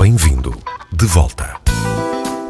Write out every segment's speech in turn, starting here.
Bem-vindo de volta.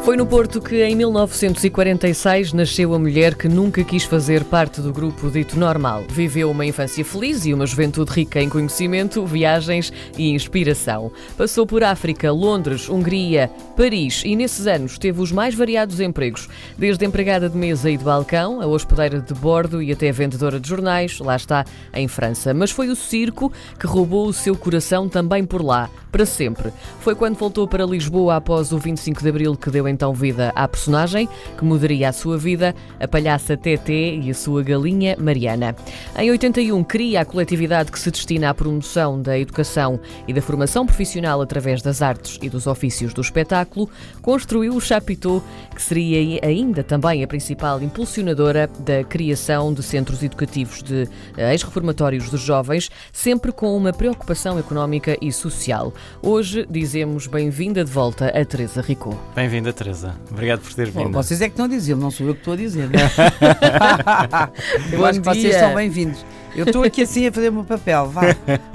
Foi no Porto que, em 1946, nasceu a mulher que nunca quis fazer parte do grupo dito normal. Viveu uma infância feliz e uma juventude rica em conhecimento, viagens e inspiração. Passou por África, Londres, Hungria, Paris e, nesses anos, teve os mais variados empregos, desde empregada de mesa e de balcão, a hospedeira de bordo e até vendedora de jornais, lá está, em França. Mas foi o circo que roubou o seu coração também por lá, para sempre. Foi quando voltou para Lisboa após o 25 de Abril que deu então vida à personagem, que mudaria a sua vida, a palhaça Teté e a sua galinha Mariana. Em 81, cria a coletividade que se destina à promoção da educação e da formação profissional através das artes e dos ofícios do espetáculo, construiu o Chapitão, que seria ainda também a principal impulsionadora da criação de centros educativos de ex-reformatórios dos jovens, sempre com uma preocupação económica e social. Hoje dizemos bem-vinda de volta a Teresa Ricou. Bem-vinda, Teresa. Obrigado por teres vindo. Vocês é que estão a dizer, não sou eu que estou a dizer. Né? eu Bom acho que vocês são bem-vindos. Eu estou aqui assim a fazer o meu papel, vá.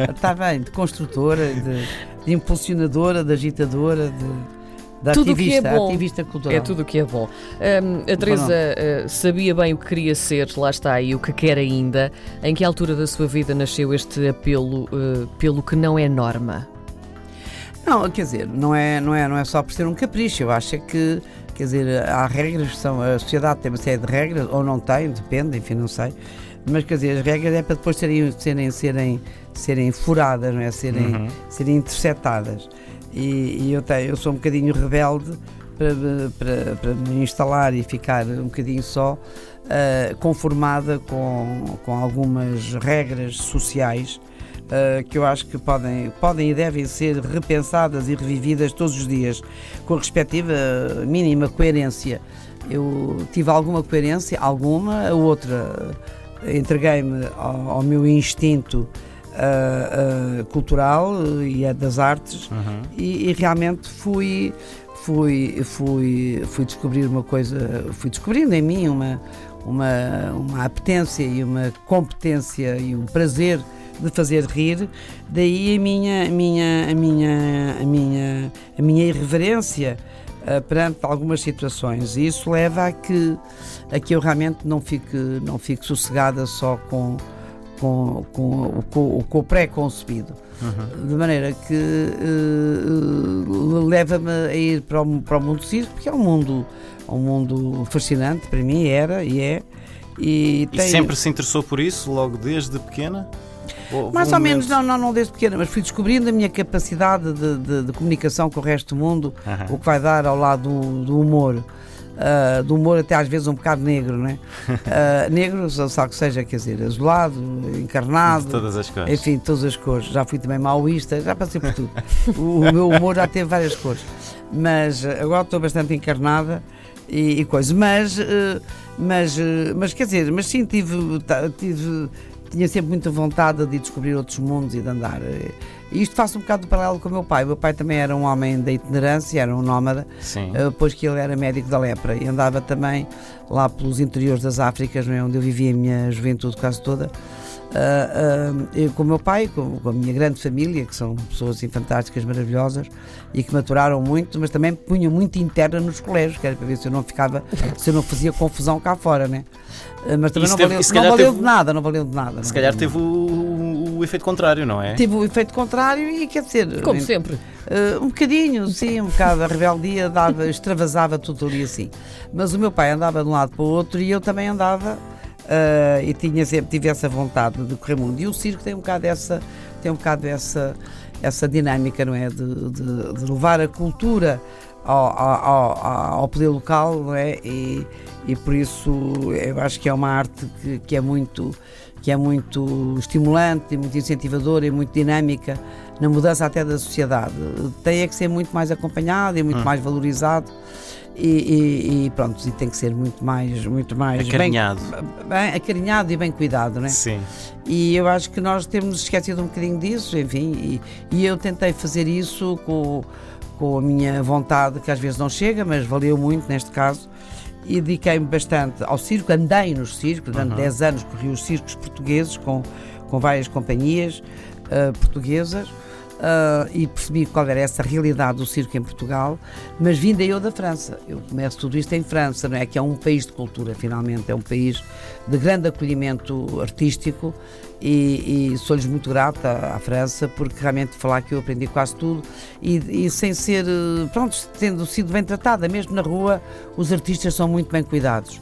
Está bem, de construtora, de, de impulsionadora, de agitadora, de. Da Tudo o que é ativista, bom. ativista cultural. É tudo o que é bom. Hum, a Teresa uh, sabia bem o que queria ser, lá está, e o que quer ainda. Em que altura da sua vida nasceu este apelo uh, pelo que não é norma? Não, quer dizer, não é, não, é, não é só por ser um capricho. Eu acho é que, quer dizer, há regras que são. A sociedade tem uma série de regras, ou não tem, depende, enfim, não sei. Mas quer dizer, as regras é para depois serem, serem, serem, serem furadas, não é? Serem, Uhum. serem interceptadas. E, e eu, tenho, eu sou um bocadinho rebelde para, me- para, para me instalar e ficar um bocadinho só ah, conformada com, com algumas regras sociais ah, que eu acho que podem, podem e devem ser repensadas e revividas todos os dias, com a respectiva mínima coerência. Eu tive alguma coerência, alguma, a outra eh, entreguei-me ao, ao meu instinto ah, ah, cultural e a das artes Uhum. e, e realmente fui fui fui fui descobrir uma coisa fui descobrindo em mim uma uma uma apetência e uma competência e um prazer de fazer rir daí a minha minha a minha a minha a minha irreverência ah, perante algumas situações e isso leva a que a que eu realmente não fique não fique sossegada só com com, com, o- com, com o pré-concebido Uhum. de maneira que eh, leva-me a ir para o, para o mundo do circo, porque é um mundo, um mundo fascinante para mim, era e é. E, E tem- sempre se interessou por isso, logo desde pequena? Mais ou menos, não, não, não desde pequena, mas fui descobrindo a minha capacidade de, de- de comunicação com o resto do mundo, Aham. o que vai dar ao lado do, do humor. Ah, do humor até às vezes um bocado negro, não é? Ah, negro, só que seja, quer dizer, azulado, encarnado. De todas as cores. Enfim, todas as cores. Já fui também maoísta, já passei por tudo. o, o meu humor já teve várias cores. Mas eh, agora estou bastante encarnada e, e coisa. Mas, mas, mas quer dizer, mas sim, tive, tive, tinha sempre muita vontade de ir descobrir outros mundos e de andar. eh. E isto faço um bocado de paralelo com o meu pai. O meu pai também era um homem da itinerância, era um nómada, Sim. eh, depois que ele era médico da lepra e andava também lá pelos interiores das Áfricas, é, onde eu vivia a minha juventude quase toda. Ah, ah, eu com o meu pai, com, com a minha grande família, que são pessoas assim, fantásticas, maravilhosas e que maturaram muito, mas também punham muito interna nos colégios, que era para ver se eu não ficava, se eu não fazia confusão cá fora, né? Ah, Mas também Isso não teve- valeu, não valeu teve- de nada, não valeu de nada. Se calhar teve o, o- o efeito contrário, não é? Teve o efeito contrário e quer dizer. Como sempre. Uh, um bocadinho, sim, um bocado. A rebeldia dava, extravasava tudo ali assim. Mas o meu pai andava de um lado para o outro e eu também andava uh, e tinha sempre tive essa vontade de correr mundo. E o circo tem um bocado essa, tem um bocado essa, essa dinâmica, não é? De, de- de levar a cultura ao, ao, ao- poder local, não é? E, e por isso eu acho que é uma arte que, que é muito que é muito estimulante, e muito incentivadora e muito dinâmica na mudança até da sociedade. Tem é que ser muito mais acompanhado e muito Hum. mais valorizado e, e- e pronto, e tem que ser muito mais, muito mais Acarinhado. Bem, bem acarinhado e bem cuidado, não é? Sim. E eu acho que nós temos esquecido um bocadinho disso, enfim, e, e eu tentei fazer isso com, com a minha vontade, que às vezes não chega, mas valeu muito neste caso, e dediquei-me bastante ao circo, andei nos circos, durante Uhum. 10 anos corri os circos portugueses com, com várias companhias ah, portuguesas, uh, e percebi qual era essa realidade do circo em Portugal, mas vinda eu da França. Eu começo tudo isto em França, não é? Que é um país de cultura, finalmente, é um país de grande acolhimento artístico e, e sou-lhes muito grata à, França porque realmente falar que eu aprendi quase tudo e, e, sem ser, pronto, tendo sido bem tratada, mesmo na rua, os artistas são muito bem cuidados.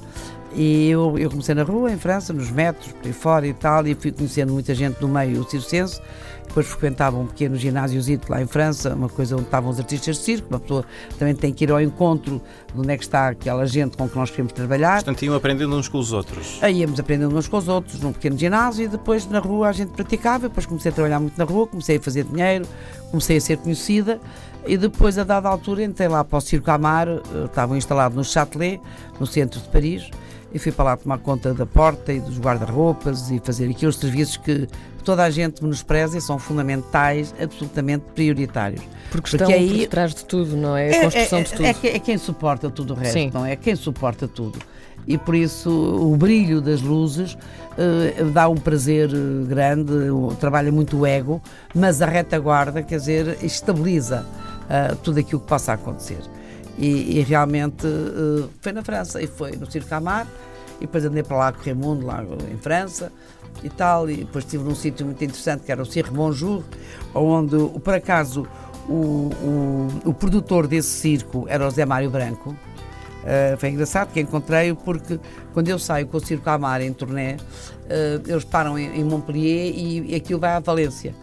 E eu, eu comecei na rua, em França, nos metros, por aí fora e tal, e fui conhecendo muita gente do meio circense. Depois frequentava um pequeno ginásiozito lá em França, uma coisa onde estavam os artistas de circo. Uma pessoa também tem que ir ao encontro de onde é que está aquela gente com que nós queremos trabalhar. Portanto, iam aprendendo uns com os outros. Aí íamos aprendendo uns com os outros, num pequeno ginásio, e depois na rua a gente praticava. Depois comecei a trabalhar muito na rua, comecei a fazer dinheiro, comecei a ser conhecida. E depois, a dada altura, entrei lá para o Circo Amar, estavam instalados no Châtelet, no centro de Paris e fui para lá tomar conta da porta e dos guarda-roupas e fazer aqueles serviços que toda a gente menospreza e são fundamentais, absolutamente prioritários. Porque, Porque estão aí, por trás de tudo, não é? A é, construção é, de tudo. É, é, quem suporta tudo o resto, Sim. não é? É quem suporta tudo. E por isso o brilho das luzes uh, dá um prazer eh, grande, trabalha muito o ego, mas a retaguarda, quer dizer, estabiliza uh, tudo aquilo que possa acontecer. E, e realmente uh, foi na França e foi no Circo Amar e depois andei para lá com o Raimundo, lá em França e tal, e depois estive num sítio muito interessante que era o Circo Bonjour, onde por acaso o, o, o produtor desse circo era o Zé Mário Branco. Uh, foi engraçado que encontrei-o porque quando eu saio com o Circo Amar em turnê, uh, eles param em, em Montpellier e, e aquilo vai à Valência,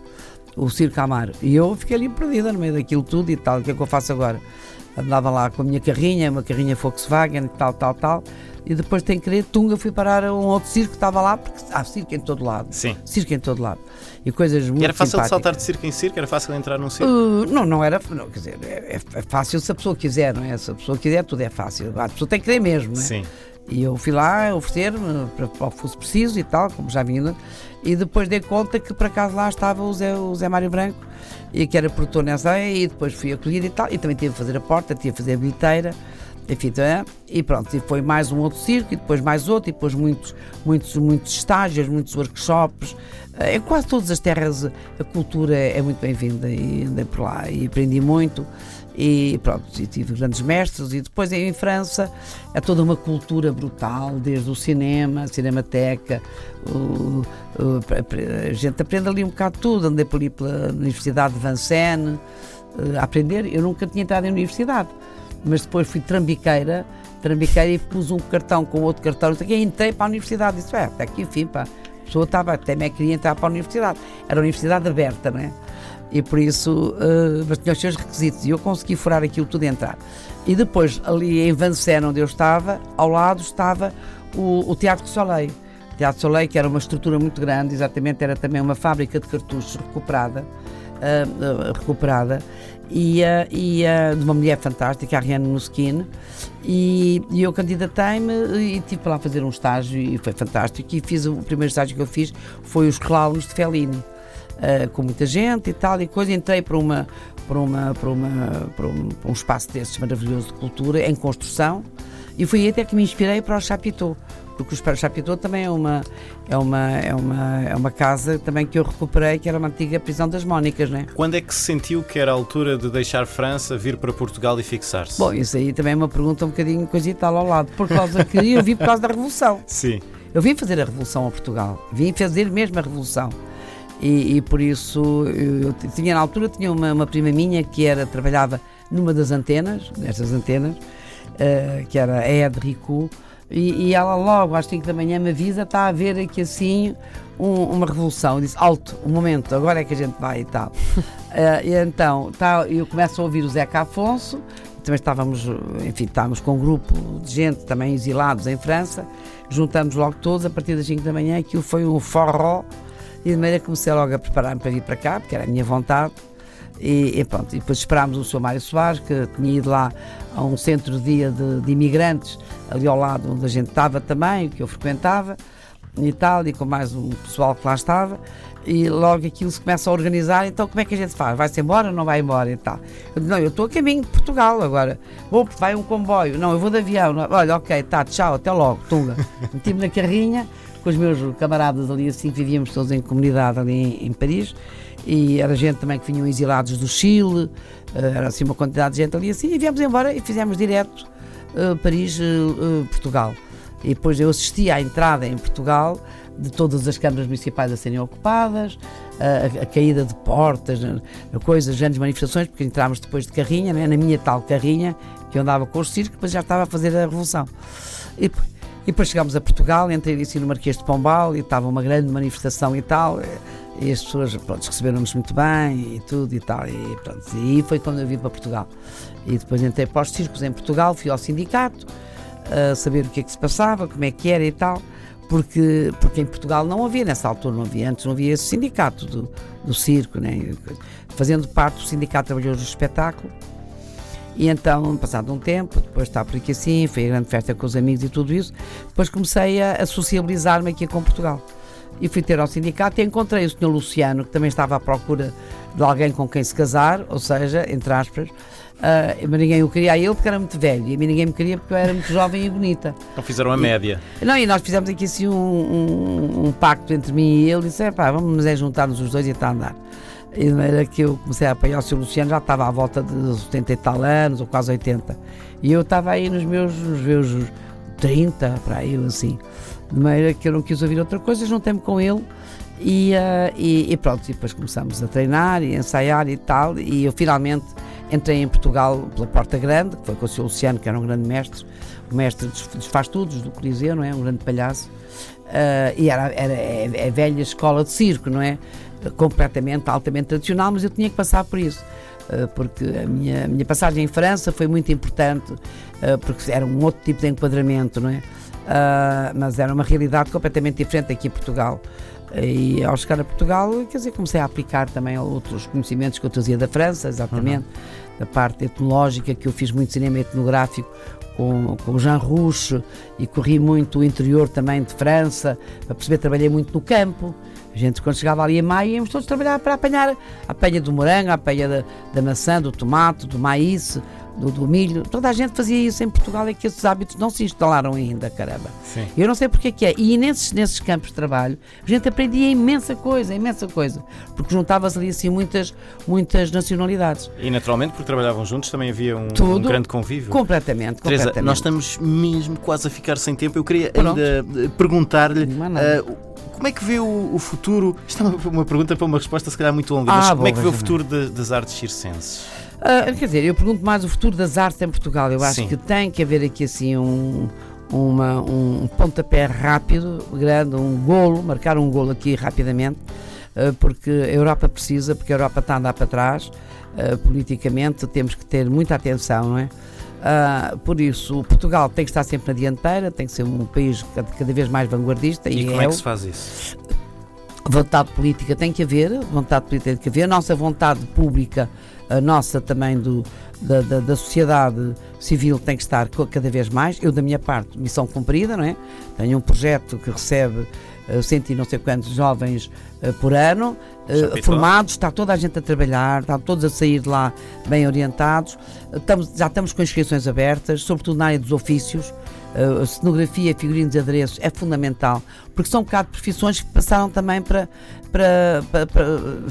o Circo Amar. E eu fiquei ali perdida no meio daquilo tudo e tal, o que é que eu faço agora? andava lá com a minha carrinha, uma carrinha Volkswagen, tal, tal, tal. E depois, tem que querer, Tunga, fui parar a um outro circo que estava lá, porque há circo em todo lado. Sim. Circo em todo lado. E coisas muito E era fácil simpáticas. de saltar de circo em circo? Era fácil entrar num circo? Uh, não, não era. Não, quer dizer, é, é, fácil se a pessoa quiser, não é? Se a pessoa quiser, tudo é fácil. A pessoa tem que querer mesmo, não é? Sim. E eu fui lá oferecer-me para, o que fosse preciso e tal, como já vinha. E depois dei conta que por acaso lá estava o Zé, o Zé Mário Branco, e que era produtor nessa área, e depois fui acolhido e tal. E também tive a fazer a porta, tive a fazer a bilheteira, enfim, é? e pronto. E foi mais um outro circo, e depois mais outro, e depois muitos, muitos, muitos estágios, muitos workshops. Em quase todas as terras a cultura é muito bem-vinda, e andei por lá e aprendi muito e pronto, e tive grandes mestres e depois em França é toda uma cultura brutal, desde o cinema, a cinemateca, o, o, a gente aprende ali um bocado tudo, andei por ali pela Universidade de Vincennes eh, a aprender, eu nunca tinha entrado em universidade, mas depois fui trambiqueira, trambiqueira e pus um cartão com outro cartão, e entrei para a universidade, disse, é, até aqui, enfim, pá, a pessoa estava, até me queria entrar para a universidade, era a universidade aberta, não é? E por isso, uh, mas tinha os seus requisitos e eu consegui furar aquilo tudo e entrar. E depois, ali em Vincennes, onde eu estava, ao lado estava o, o Teatro Soleil. O Teatro Soleil, que era uma estrutura muito grande, exatamente, era também uma fábrica de cartuchos recuperada, uh, uh, recuperada e, e de uma mulher fantástica, a Rihanna Nuskin, e, e eu candidatei-me e tive para lá fazer um estágio e foi fantástico. E fiz o primeiro estágio que eu fiz foi os clowns de Fellini uh, com muita gente e tal, e coisa. Entrei para, uma, para, uma, para, uma, para, um, para um espaço desses maravilhoso de cultura, em construção, e foi até que me inspirei para o Chapitou porque o Chapitou também é uma, é, uma, é, uma, é uma casa também que eu recuperei, que era uma antiga prisão das Mónicas, né? Quando é que se sentiu que era a altura de deixar França, vir para Portugal e fixar-se? Bom, isso aí também é uma pergunta um bocadinho coisa e tal ao lado, por causa que eu vim por causa da Revolução. Sim. Eu vim fazer a Revolução a Portugal, vim fazer mesmo a Revolução. E, e, por isso eu tinha na altura tinha uma, uma, prima minha que era trabalhava numa das antenas, nestas antenas, uh, que era a Ed Rico, e, e, ela logo às 5 da manhã me avisa, está a haver aqui assim um, uma revolução. Eu disse, alto, um momento, agora é que a gente vai e tal. uh, e então tá, eu começo a ouvir o Zeca Afonso, também estávamos, enfim, estávamos com um grupo de gente também exilados em França, juntamos logo todos a partir das 5 da manhã, aquilo foi um forró e de maneira comecei logo a preparar-me para vir para cá, porque era a minha vontade. E, e, pronto, e depois esperámos o Sr. Mário Soares, que tinha ido lá a um centro de dia de, de, imigrantes, ali ao lado onde a gente estava também, que eu frequentava, e tal, e com mais um pessoal que lá estava, e logo aquilo se começa a organizar, então como é que a gente faz? Vai-se embora ou não vai embora e tal? Eu disse, não, eu estou a caminho de Portugal agora, vou, vai um comboio, não, eu vou de avião, não, olha, ok, tá, tchau, até logo, Tunga. Meti-me na carrinha, com os meus camaradas ali assim, que vivíamos todos em comunidade ali em, em Paris. E era gente também que vinham exilados do Chile, eh, era assim uma quantidade de gente ali assim. E viemos embora e fizemos direto eh, Paris-Portugal. e depois eu assisti à entrada em Portugal de todas as câmaras municipais a serem ocupadas, a, a caída de portas, coisas, grandes manifestações, porque entrámos depois de carrinha, né, na minha tal carrinha, que eu andava com o circo, depois já estava a fazer a revolução. E, e depois chegámos a Portugal, entrei assim no Marquês de Pombal e estava uma grande manifestação e tal, e as pessoas receberam-nos muito bem e tudo e tal, e pronto, e foi quando eu vim para Portugal. E depois entrei para os circos em Portugal, fui ao sindicato, a saber o que é que se passava, como é que era e tal porque, porque em Portugal não havia, nessa altura não havia, antes não havia esse sindicato do, do circo, né? fazendo parte do Sindicato de Trabalhadores do Espetáculo. E então, passado um tempo, depois estava por aqui assim, foi a grande festa com os amigos e tudo isso, depois comecei a, a sociabilizar-me aqui com Portugal. E fui ter ao sindicato e encontrei o Sr. Luciano, que também estava à procura de alguém com quem se casar, ou seja, entre aspas, Uh, mas ninguém o queria a ele porque era muito velho e a mim ninguém me queria porque eu era muito jovem e bonita. Então fizeram a média. Não, e nós fizemos aqui assim um, um, um pacto entre mim e ele e disse: pá, vamos é juntar-nos os dois e está a andar. E de maneira que eu comecei a apanhar o seu Luciano, já estava à volta de 70 e tal anos, ou quase 80. E eu estava aí nos meus, nos meus 30, para aí, assim. De maneira que eu não quis ouvir outra coisa, juntei-me com ele e, uh, e, e, pronto. E depois começamos a treinar e ensaiar e tal. E eu finalmente Entrei em Portugal pela Porta Grande, que foi com o Sr. Luciano, que era um grande mestre, o mestre dos faz tudo do Coliseu, não é? Um grande palhaço. Uh, e era, era é, é velha escola de circo, não é? Completamente, altamente tradicional, mas eu tinha que passar por isso. Uh, porque a minha, a minha passagem em França foi muito importante, uh, porque era um outro tipo de enquadramento, não é? mas era uma realidade completamente diferente aqui em Portugal. E ao chegar a Portugal, quer dizer, comecei a aplicar também outros conhecimentos que eu trazia da França, exatamente, uhum. da parte etnológica, que eu fiz muito cinema etnográfico com, com o Jean Rouche e corri muito o interior também de França, para perceber, trabalhei muito no campo. A gente, quando chegava ali em maio, íamos todos trabalhar para apanhar a penha do morango, a penha da, da maçã, do tomate, do maíz, do, do, milho. Toda a gente fazia isso em Portugal, é que esses hábitos não se instalaram ainda, caramba. Sim. Eu não sei porque é que é. E nesses, nesses campos de trabalho, a gente aprendia imensa coisa, imensa coisa. Porque juntava-se ali assim muitas, muitas nacionalidades. E naturalmente, porque trabalhavam juntos, também havia um, um grande convívio. Completamente, Teresa, completamente. nós estamos mesmo quase a ficar sem tempo. Eu queria Pronto. ainda eh, perguntar-lhe. Como é que vê o, futuro? Isto é uma, uma, pergunta para uma resposta, se calhar, muito longa, ah, mas como é que vê o futuro de, das artes circenses? Uh, quer dizer, eu pergunto mais o futuro das artes em Portugal. Eu acho Sim. que tem que haver aqui assim um, uma, um pontapé rápido, grande, um golo, marcar um golo aqui rapidamente, uh, porque a Europa precisa, porque a Europa está a andar para trás. Uh, politicamente temos que ter muita atenção, não é? Uh, por isso, Portugal tem que estar sempre na dianteira, tem que ser um país cada vez mais vanguardista. E, e como é, é que se faz isso? Vontade política tem que haver, vontade política tem que haver, a nossa vontade pública, a nossa também do, da, da, da, sociedade civil tem que estar cada vez mais. Eu, da minha parte, missão cumprida, não é? Tenho um projeto que recebe uh, cento e não sei quantos jovens uh, por ano, uh, formados, está toda a gente a trabalhar, está todos a sair de lá bem orientados. Estamos, já estamos com inscrições abertas, sobretudo na área dos ofícios. A cenografia, figurinos e adereços é fundamental, porque são um bocado profissões que passaram também para, para, para, para,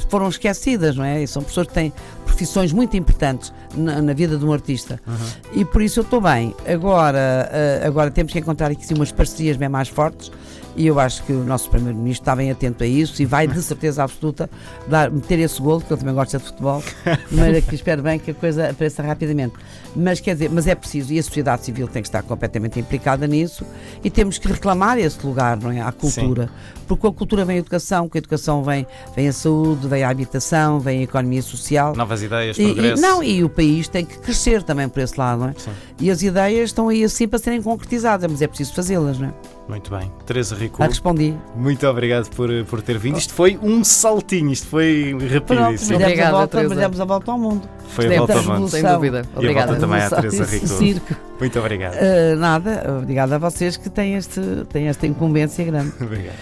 foram esquecidas, não é? E são pessoas que têm profissões muito importantes na, na vida de um artista. Uhum. E por isso eu estou bem. Agora, agora temos que encontrar aqui umas parcerias bem mais fortes e eu acho que o nosso Primeiro-Ministro está bem atento a isso e vai de certeza absoluta dar, meter esse golo, que ele também gosta de futebol, maneira que espero bem que a coisa apareça rapidamente. Mas quer dizer, mas é preciso, e a sociedade civil tem que estar completamente implicada nisso e temos que reclamar esse lugar, não é? À cultura. Sim. Porque com a cultura vem a educação, com a educação vem, vem a saúde, vem a habitação, vem a economia social. Novas ideias, e, progresso. E, não, e o país tem que crescer também por esse lado, não é? Sim. E as ideias estão aí assim para serem concretizadas, mas é preciso fazê-las, não é? Muito bem. Teresa Rico. Ah, respondi. Muito obrigado por, por ter vindo. Isto foi um saltinho, isto foi rapidíssimo. Obrigada, a volta, mas demos a volta ao mundo. Foi a volta ao mundo. Sem dúvida. Obrigada. E a volta também à Teresa Rico. Circo. Muito obrigado. Uh, nada, obrigado a vocês que têm, este, têm esta incumbência grande. obrigado.